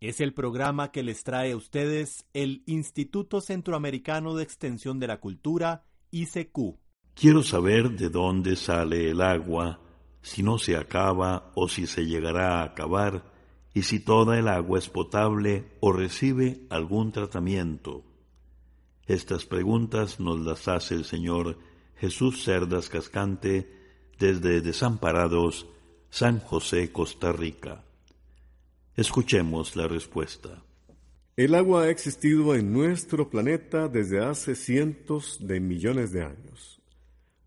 Es el programa que les trae a ustedes el Instituto Centroamericano de Extensión de la Cultura, ICQ. Quiero saber de dónde sale el agua, si no se acaba o si se llegará a acabar, y si toda el agua es potable o recibe algún tratamiento. Estas preguntas nos las hace el señor Jesús Cerdas Cascante desde Desamparados, San José, Costa Rica. Escuchemos la respuesta. El agua ha existido en nuestro planeta desde hace cientos de millones de años.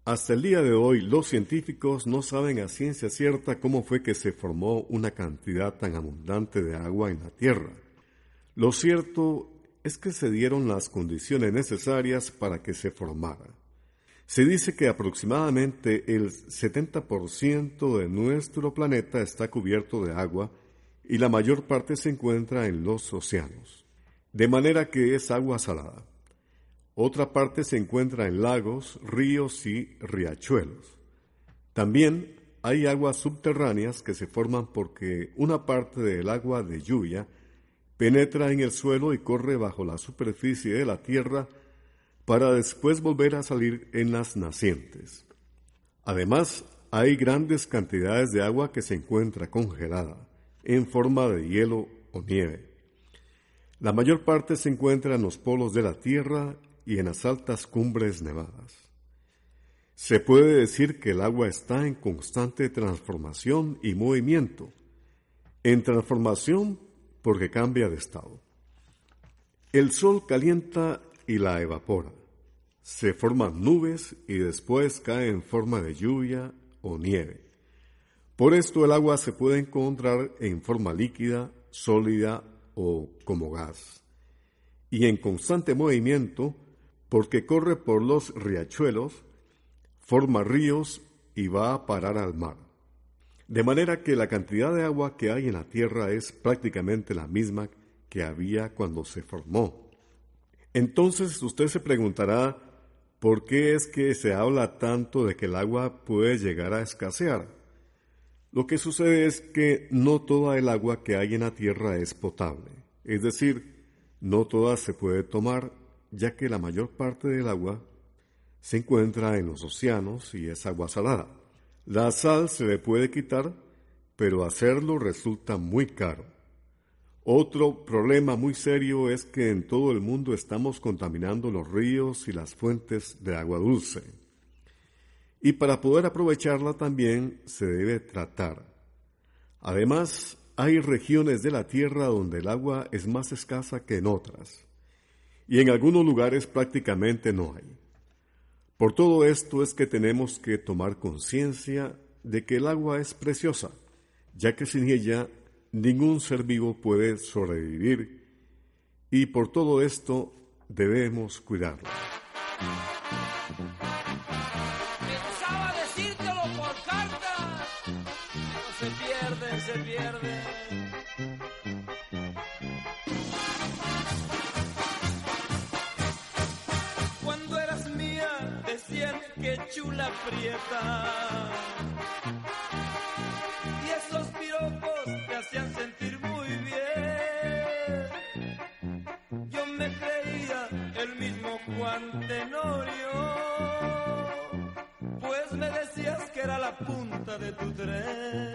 Hasta el día de hoy los científicos no saben a ciencia cierta cómo fue que se formó una cantidad tan abundante de agua en la Tierra. Lo cierto es que se dieron las condiciones necesarias para que se formara. Se dice que aproximadamente el 70% de nuestro planeta está cubierto de agua y la mayor parte se encuentra en los océanos, de manera que es agua salada. Otra parte se encuentra en lagos, ríos y riachuelos. También hay aguas subterráneas que se forman porque una parte del agua de lluvia penetra en el suelo y corre bajo la superficie de la tierra para después volver a salir en las nacientes. Además, hay grandes cantidades de agua que se encuentra congelada, en forma de hielo o nieve. La mayor parte se encuentra en los polos de la Tierra y en las altas cumbres nevadas. Se puede decir que el agua está en constante transformación y movimiento. En transformación porque cambia de estado. El sol calienta y la evapora. Se forman nubes y después cae en forma de lluvia o nieve. Por esto el agua se puede encontrar en forma líquida, sólida o como gas. Y en constante movimiento porque corre por los riachuelos, forma ríos y va a parar al mar. De manera que la cantidad de agua que hay en la tierra es prácticamente la misma que había cuando se formó. Entonces usted se preguntará, ¿por qué es que se habla tanto de que el agua puede llegar a escasear? Lo que sucede es que no toda el agua que hay en la tierra es potable, es decir, no toda se puede tomar, ya que la mayor parte del agua se encuentra en los océanos y es agua salada. La sal se le puede quitar, pero hacerlo resulta muy caro. Otro problema muy serio es que en todo el mundo estamos contaminando los ríos y las fuentes de agua dulce. Y para poder aprovecharla también se debe tratar. Además, hay regiones de la Tierra donde el agua es más escasa que en otras, y en algunos lugares prácticamente no hay. Por todo esto es que tenemos que tomar conciencia de que el agua es preciosa, ya que sin ella ningún ser vivo puede sobrevivir y por todo esto debemos cuidarlo. Chula prieta. Y esos piropos te hacían sentir muy bien. Yo me creía el mismo Juan Tenorio. Pues me decías que era la punta de tu tren.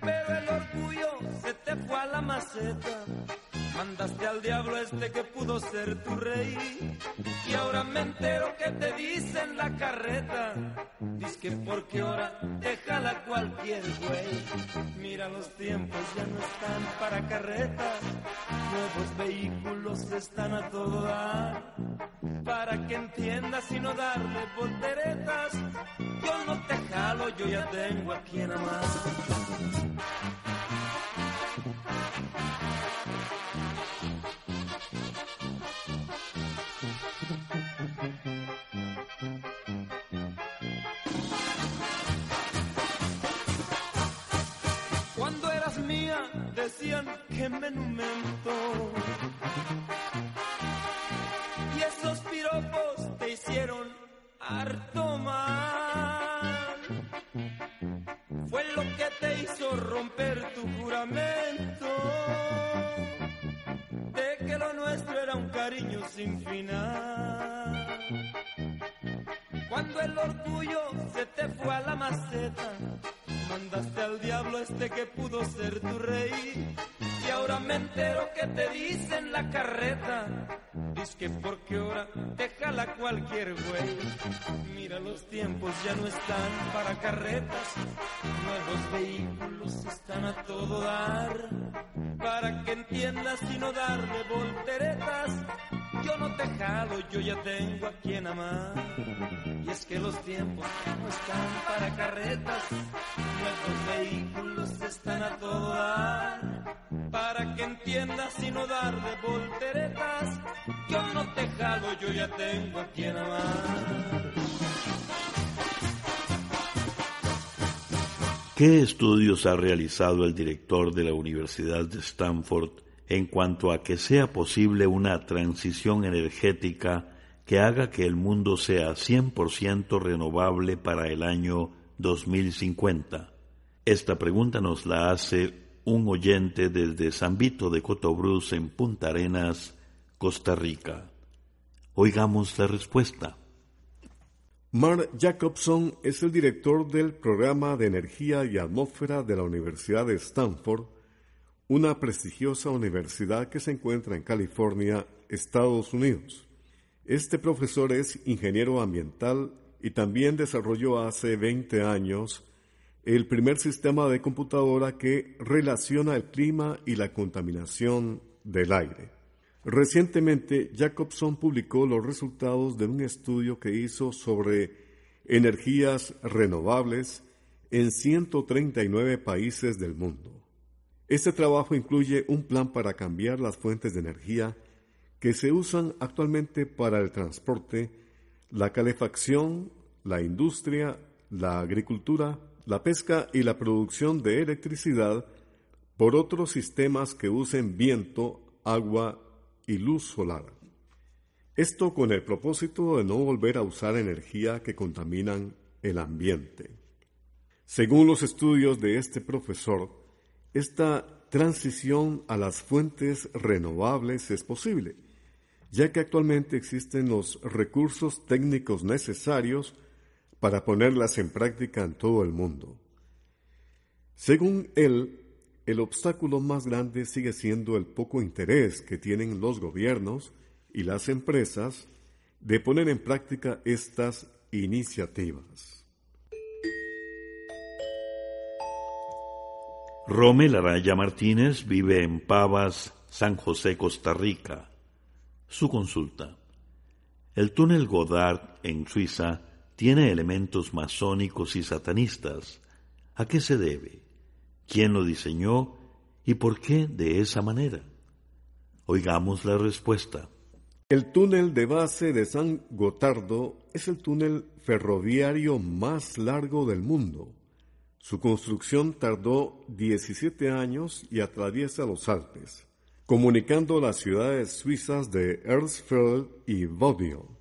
Pero el orgullo se te fue a la maceta. Mandaste al diablo este que ser tu rey. Y ahora me entero que te dicen la carreta. Dice que porque ahora te jala cualquier güey. Mira, los tiempos ya no están para carretas. Nuevos vehículos están a todo dar. Para que entiendas y no darle volteretas. Yo no te jalo, yo ya tengo a quien amar. Decían que menumento. Y esos piropos te hicieron harto mal. Fue lo que te hizo romper tu juramento de que lo nuestro era un cariño sin final. Cuando el orgullo se te fue a la maceta, mandaste al diablo este que pudo ser tu rey. Y ahora me entero que te dicen la carreta. Dice que porque ahora te jala cualquier güey. Mira, los tiempos ya no están para carretas. Nuevos vehículos están a todo dar. Para que entiendas y no darle volteretas. Yo no te jalo, yo ya tengo a quien amar. Y es que los tiempos no están para carretas, nuestros vehículos están a todo dar. Para que entiendas y no dar de volteretas, yo no te jalo, yo ya tengo a quien amar. ¿Qué estudios ha realizado el director de la Universidad de Stanford en cuanto a que sea posible una transición energética que haga que el mundo sea 100% renovable para el año 2050? Esta pregunta nos la hace un oyente desde San Vito de Cotobruz en Punta Arenas, Costa Rica. Oigamos la respuesta. Mark Jacobson es el director del programa de energía y atmósfera de la Universidad de Stanford, una prestigiosa universidad que se encuentra en California, Estados Unidos. Este profesor es ingeniero ambiental y también desarrolló hace 20 años el primer sistema de computadora que relaciona el clima y la contaminación del aire. Recientemente, Jacobson publicó los resultados de un estudio que hizo sobre energías renovables en 139 países del mundo. Este trabajo incluye un plan para cambiar las fuentes de energía que se usan actualmente para el transporte, la calefacción, la industria, la agricultura, la pesca y la producción de electricidad por otros sistemas que usen viento, agua y luz solar. Esto con el propósito de no volver a usar energía que contaminan el ambiente. Según los estudios de este profesor, esta transición a las fuentes renovables es posible, ya que actualmente existen los recursos técnicos necesarios para ponerlas en práctica en todo el mundo. Según él, el obstáculo más grande sigue siendo el poco interés que tienen los gobiernos y las empresas de poner en práctica estas iniciativas. Romel Araya Martínez vive en Pavas, San José, Costa Rica. Su consulta. El túnel Godard en Suiza tiene elementos masónicos y satanistas. ¿A qué se debe? ¿Quién lo diseñó y por qué de esa manera? Oigamos la respuesta. El túnel de base de San Gotardo es el túnel ferroviario más largo del mundo. Su construcción tardó 17 años y atraviesa los Alpes comunicando las ciudades suizas de Erzfeld y Vaudeville.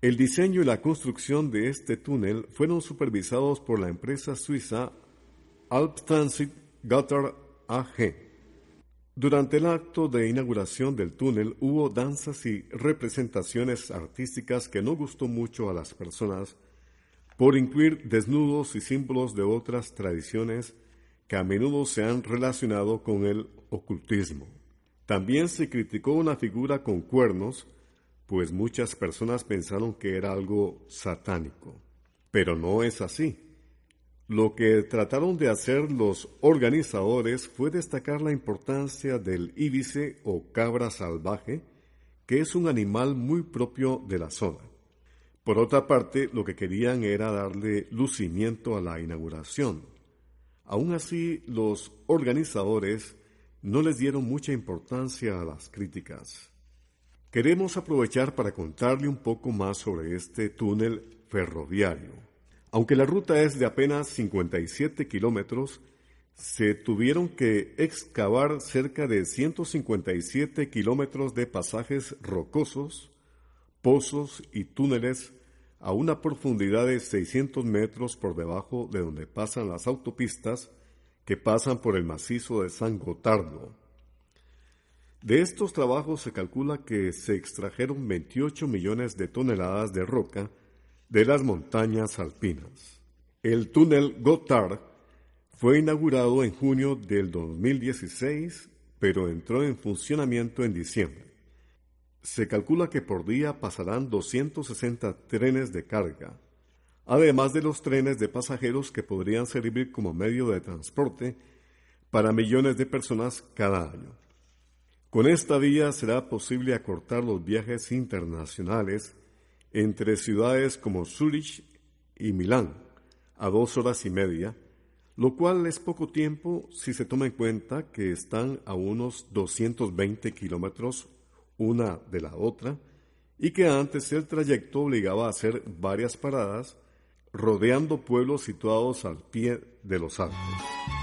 El diseño y la construcción de este túnel fueron supervisados por la empresa suiza Alptransit Gotthard AG. Durante el acto de inauguración del túnel hubo danzas y representaciones artísticas que no gustó mucho a las personas por incluir desnudos y símbolos de otras tradiciones que a menudo se han relacionado con el ocultismo. También se criticó una figura con cuernos, pues muchas personas pensaron que era algo satánico. Pero no es así. Lo que trataron de hacer los organizadores fue destacar la importancia del íbice o cabra salvaje, que es un animal muy propio de la zona. Por otra parte, lo que querían era darle lucimiento a la inauguración. Aún así, los organizadores no les dieron mucha importancia a las críticas. Queremos aprovechar para contarle un poco más sobre este túnel ferroviario. Aunque la ruta es de apenas 57 kilómetros, se tuvieron que excavar cerca de 157 kilómetros de pasajes rocosos, pozos y túneles a una profundidad de 600 metros por debajo de donde pasan las autopistas que pasan por el macizo de San Gotardo. De estos trabajos se calcula que se extrajeron 28 millones de toneladas de roca de las montañas alpinas. El túnel Gotthard fue inaugurado en junio del 2016, pero entró en funcionamiento en diciembre. Se calcula que por día pasarán 260 trenes de carga, además de los trenes de pasajeros que podrían servir como medio de transporte para millones de personas cada año. Con esta vía será posible acortar los viajes internacionales entre ciudades como Zurich y Milán a dos horas y media, lo cual es poco tiempo si se toma en cuenta que están a unos 220 kilómetros una de la otra y que antes el trayecto obligaba a hacer varias paradas rodeando pueblos situados al pie de los Alpes.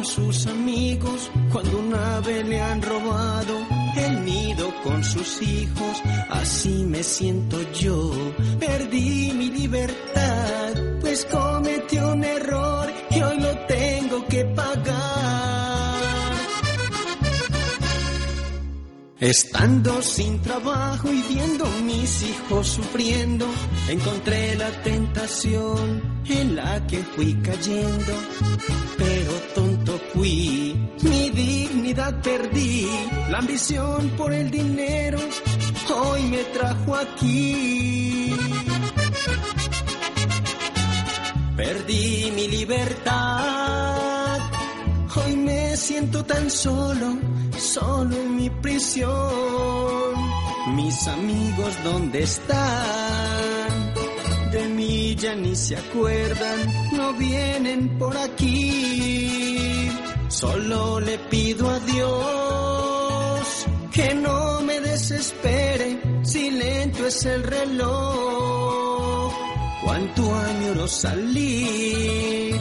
Con sus amigos, cuando una ave le han robado el nido con sus hijos, así me siento yo, perdí mi libertad, pues cometió un error y hoy lo tengo que pagar. Estando sin trabajo y viendo mis hijos sufriendo, encontré la tentación en la que fui cayendo. Pero fui, mi dignidad perdí, la ambición por el dinero hoy me trajo aquí. Perdí mi libertad, hoy me siento tan solo solo en mi prisión. Mis amigos, ¿dónde están? De mí ya ni se acuerdan, no vienen por aquí. Solo le pido a Dios que no me desespere, si lento es el reloj. Cuánto añoro salir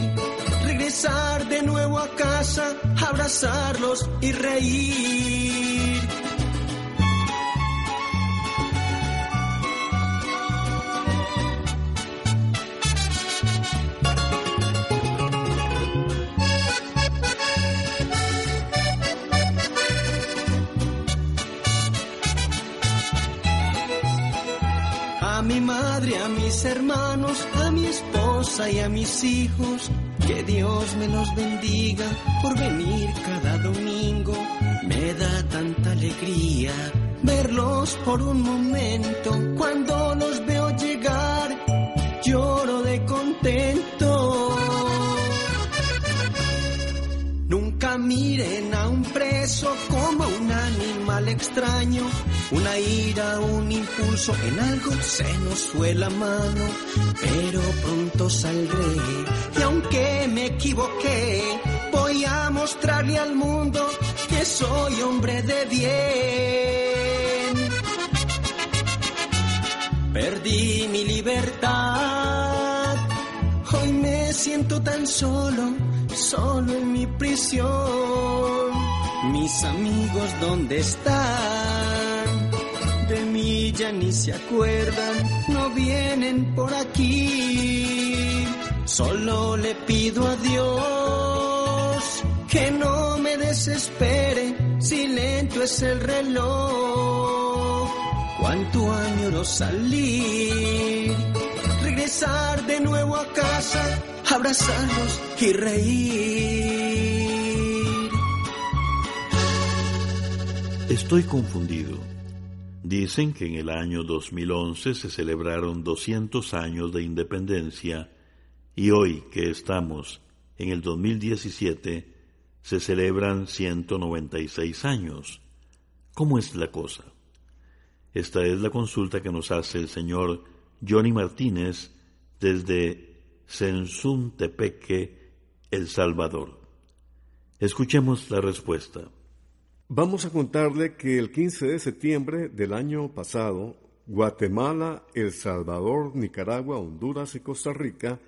regresar de nuevo a casa, abrazarlos y reír. A mi madre, a mis hermanos, a mi esposa y a mis hijos, que Dios me los bendiga por venir cada domingo. Me da tanta alegría verlos por un momento. Cuando los veo miren a un preso como un animal extraño. Una ira, un impulso, en algo se nos fue la mano, pero pronto saldré. Y aunque me equivoqué, voy a mostrarle al mundo que soy hombre de bien. Perdí mi libertad, hoy me siento tan solo, solo en mi prisión. Mis amigos, ¿dónde están? de mí ya ni se acuerdan, no vienen por aquí. Solo le pido a Dios que no me desespere, si lento es el reloj. Cuánto añoro salir, de nuevo a casa, abrazarlos y reír. Estoy confundido. Dicen que en el año 2011 se celebraron 200 años de independencia y hoy que estamos en el 2017 se celebran 196 años. ¿Cómo es la cosa? Esta es la consulta que nos hace el señor Johnny Martínez desde Sensuntepeque, El Salvador. Escuchemos la respuesta. Vamos a contarle que el 15 de septiembre del año pasado, Guatemala, El Salvador, Nicaragua, Honduras y Costa Rica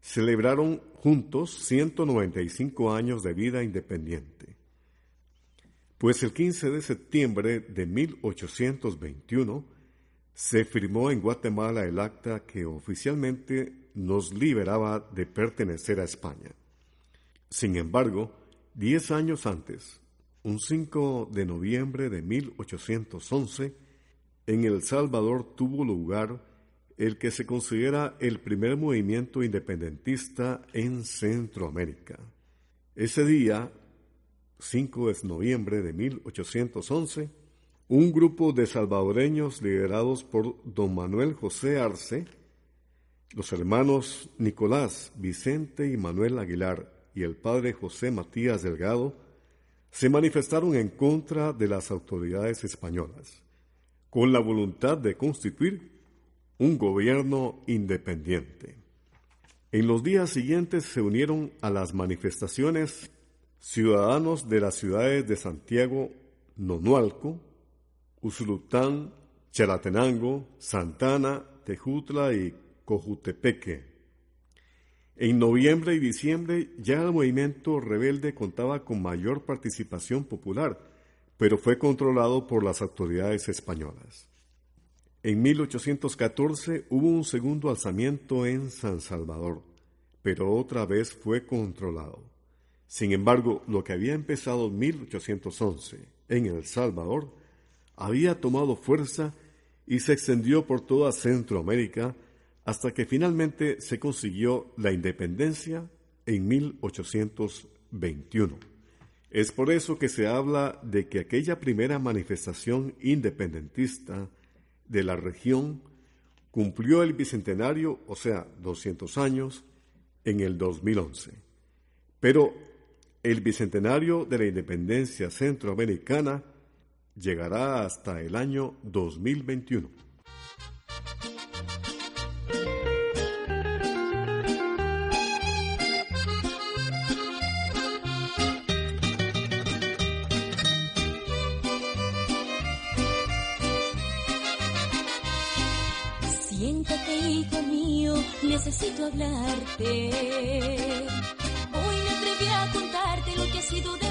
celebraron juntos 195 años de vida independiente. Pues el 15 de septiembre de 1821 se firmó en Guatemala el acta que oficialmente nos liberaba de pertenecer a España. Sin embargo, diez años antes, un 5 de noviembre de 1811, en El Salvador tuvo lugar el que se considera el primer movimiento independentista en Centroamérica. Ese día, 5 de noviembre de 1811, un grupo de salvadoreños liderados por don Manuel José Arce, los hermanos Nicolás, Vicente y Manuel Aguilar y el padre José Matías Delgado, se manifestaron en contra de las autoridades españolas, con la voluntad de constituir un gobierno independiente. En los días siguientes se unieron a las manifestaciones ciudadanos de las ciudades de Santiago, Nonualco, Usulután, Chalatenango, Santana, Tejutla y Cojutepeque. En noviembre y diciembre ya el movimiento rebelde contaba con mayor participación popular, pero fue controlado por las autoridades españolas. En 1814 hubo un segundo alzamiento en San Salvador, pero otra vez fue controlado. Sin embargo, lo que había empezado en 1811 en El Salvador había tomado fuerza y se extendió por toda Centroamérica hasta que finalmente se consiguió la independencia en 1821. Es por eso que se habla de que aquella primera manifestación independentista de la región cumplió el bicentenario, o sea, 200 años, en el 2011. Pero el bicentenario de la independencia centroamericana llegará hasta el año 2021. Siéntate, hijo mío, necesito hablarte. Hoy me atreví a contarte lo que ha sido de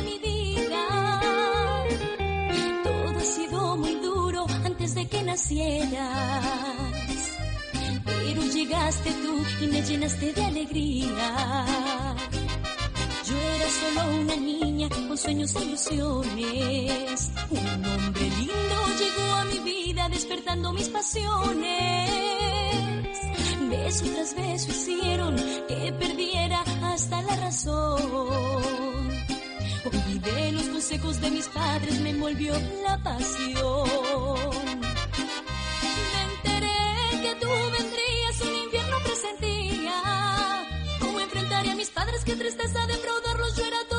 de que nacieras. Pero llegaste tú y me llenaste de alegría. Yo era solo una niña con sueños e ilusiones. Un hombre lindo llegó a mi vida despertando mis pasiones. Beso tras beso hicieron que perdiera hasta la razón. Olvidé los consejos de mis padres, me envolvió la pasión. Me enteré que tú vendrías, un invierno presentía. ¿Cómo enfrentaría a mis padres? Qué tristeza defraudarlos, yo era todo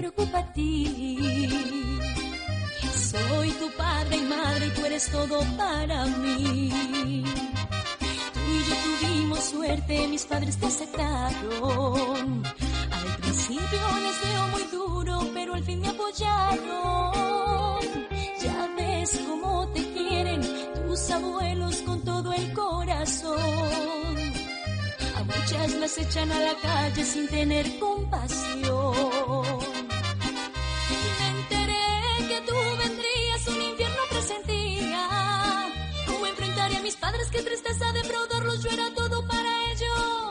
preocupa a ti? Soy tu padre y madre y tú eres todo para mí. Tú y yo tuvimos suerte, mis padres te aceptaron. Al principio les veo muy duro, pero al fin me apoyaron. Ya ves cómo te quieren tus abuelos con todo el corazón. muchas las echan a la calle sin tener compasión. Mis padres? Qué tristeza defraudarlos, yo era todo para ellos.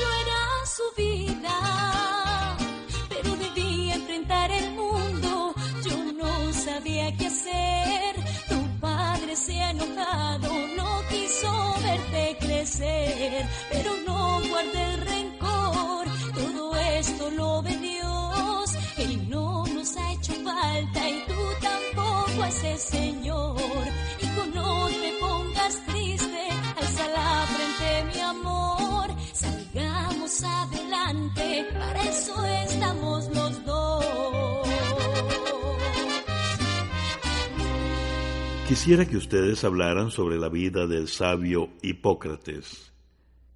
Yo era su vida, pero debía enfrentar el mundo. Yo no sabía qué hacer. Tu padre se ha enojado, no quiso verte crecer, pero no guarde el rencor. Todo esto lo ve Dios. Él no nos ha hecho falta y tú tampoco haces, Señor. Eso estamos los dos. Quisiera que ustedes hablaran sobre la vida del sabio Hipócrates.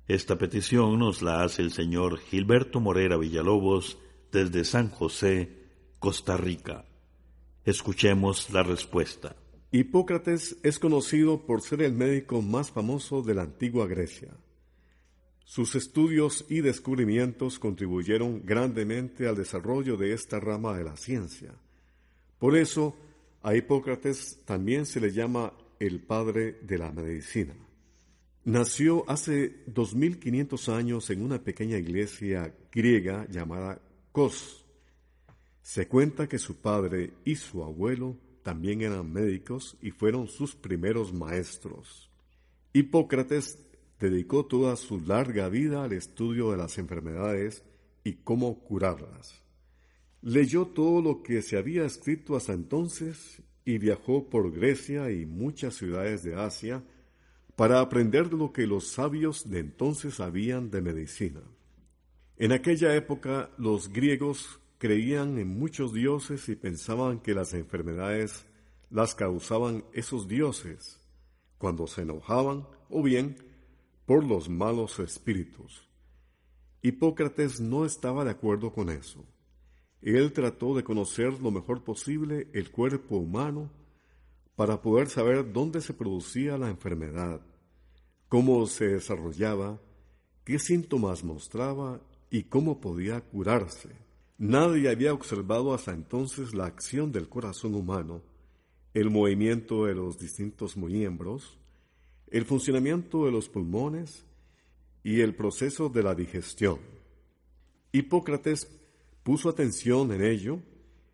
Esta petición nos la hace el señor Gilberto Morera Villalobos desde San José, Costa Rica. Escuchemos la respuesta. Hipócrates es conocido por ser el médico más famoso de la antigua Grecia. Sus estudios y descubrimientos contribuyeron grandemente al desarrollo de esta rama de la ciencia. Por eso, a Hipócrates también se le llama el padre de la medicina. Nació hace 2500 años en una pequeña iglesia griega llamada Kos. Se cuenta que su padre y su abuelo también eran médicos y fueron sus primeros maestros. Hipócrates dedicó toda su larga vida al estudio de las enfermedades y cómo curarlas. Leyó todo lo que se había escrito hasta entonces y viajó por Grecia y muchas ciudades de Asia para aprender lo que los sabios de entonces sabían de medicina. En aquella época los griegos creían en muchos dioses y pensaban que las enfermedades las causaban esos dioses cuando se enojaban o bien por los malos espíritus. Hipócrates no estaba de acuerdo con eso. Él trató de conocer lo mejor posible el cuerpo humano para poder saber dónde se producía la enfermedad, cómo se desarrollaba, qué síntomas mostraba y cómo podía curarse. Nadie había observado hasta entonces la acción del corazón humano, el movimiento de los distintos miembros, el funcionamiento de los pulmones y el proceso de la digestión. Hipócrates puso atención en ello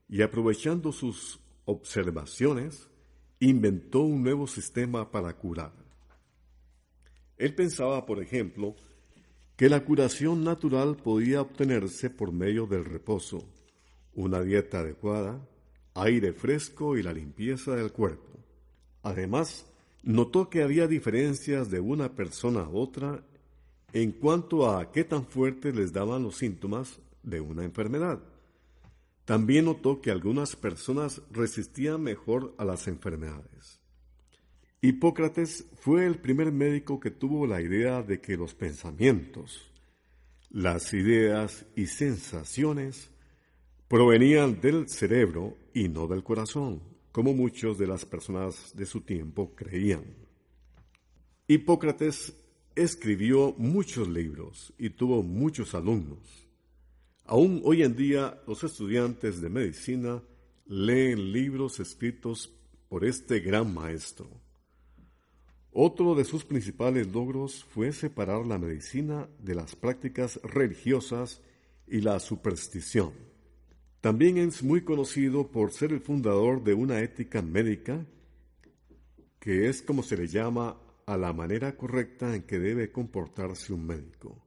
y aprovechando sus observaciones, inventó un nuevo sistema para curar. Él pensaba, por ejemplo, que la curación natural podía obtenerse por medio del reposo, una dieta adecuada, aire fresco y la limpieza del cuerpo. Además, notó que había diferencias de una persona a otra en cuanto a qué tan fuertes les daban los síntomas de una enfermedad. También notó que algunas personas resistían mejor a las enfermedades. Hipócrates fue el primer médico que tuvo la idea de que los pensamientos, las ideas y sensaciones provenían del cerebro y no del corazón, como muchos de las personas de su tiempo creían. Hipócrates escribió muchos libros y tuvo muchos alumnos. Aún hoy en día los estudiantes de medicina leen libros escritos por este gran maestro. Otro de sus principales logros fue separar la medicina de las prácticas religiosas y la superstición. También es muy conocido por ser el fundador de una ética médica, que es como se le llama a la manera correcta en que debe comportarse un médico.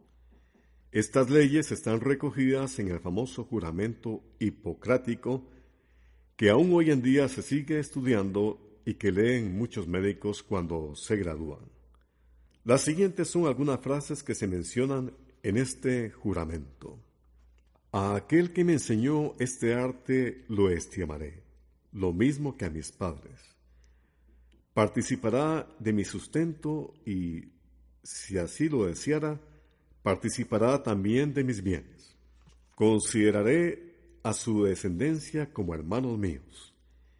Estas leyes están recogidas en el famoso juramento hipocrático que aún hoy en día se sigue estudiando y que leen muchos médicos cuando se gradúan. Las siguientes son algunas frases que se mencionan en este juramento. A aquel que me enseñó este arte lo estimaré, lo mismo que a mis padres. Participará de mi sustento y, si así lo deseara, participará también de mis bienes. Consideraré a su descendencia como hermanos míos,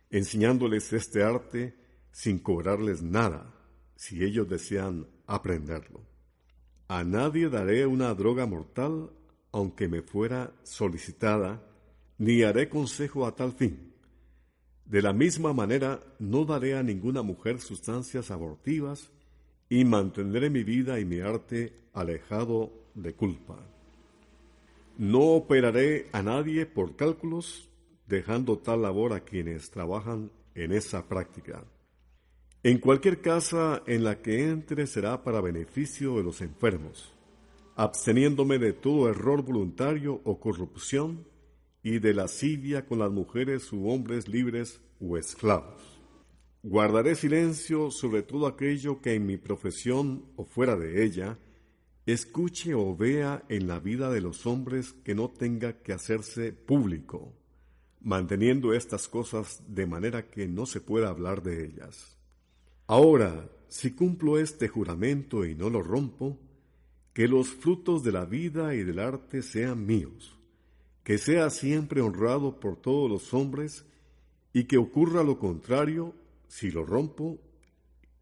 enseñándoles este arte sin cobrarles nada, si ellos desean aprenderlo. A nadie daré una droga mortal, aunque me fuera solicitada, ni haré consejo a tal fin. De la misma manera, no daré a ninguna mujer sustancias abortivas y mantendré mi vida y mi arte alejado de culpa. No operaré a nadie por cálculos, dejando tal labor a quienes trabajan en esa práctica. En cualquier casa en la que entre será para beneficio de los enfermos, absteniéndome de todo error voluntario o corrupción y de lascivia con las mujeres u hombres libres o esclavos. Guardaré silencio sobre todo aquello que en mi profesión o fuera de ella escuche o vea en la vida de los hombres que no tenga que hacerse público, manteniendo estas cosas de manera que no se pueda hablar de ellas. Ahora, si cumplo este juramento y no lo rompo, que los frutos de la vida y del arte sean míos, que sea siempre honrado por todos los hombres y que ocurra lo contrario si lo rompo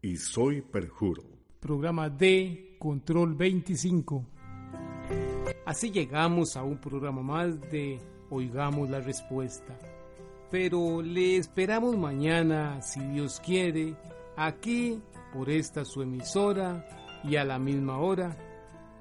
y soy perjuro. Programa D, Control 25. Así llegamos a un programa más de Oigamos la Respuesta. Pero le esperamos mañana, si Dios quiere, aquí por esta su emisora y a la misma hora.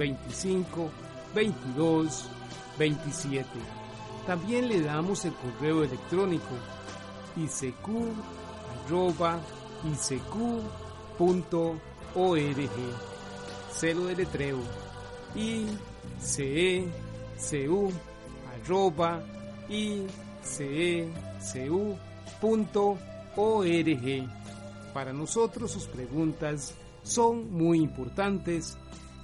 25 22 27. También le damos el correo electrónico isq.org celo de letreo icecu icecu.org. Para nosotros sus preguntas son muy importantes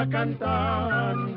Va cantando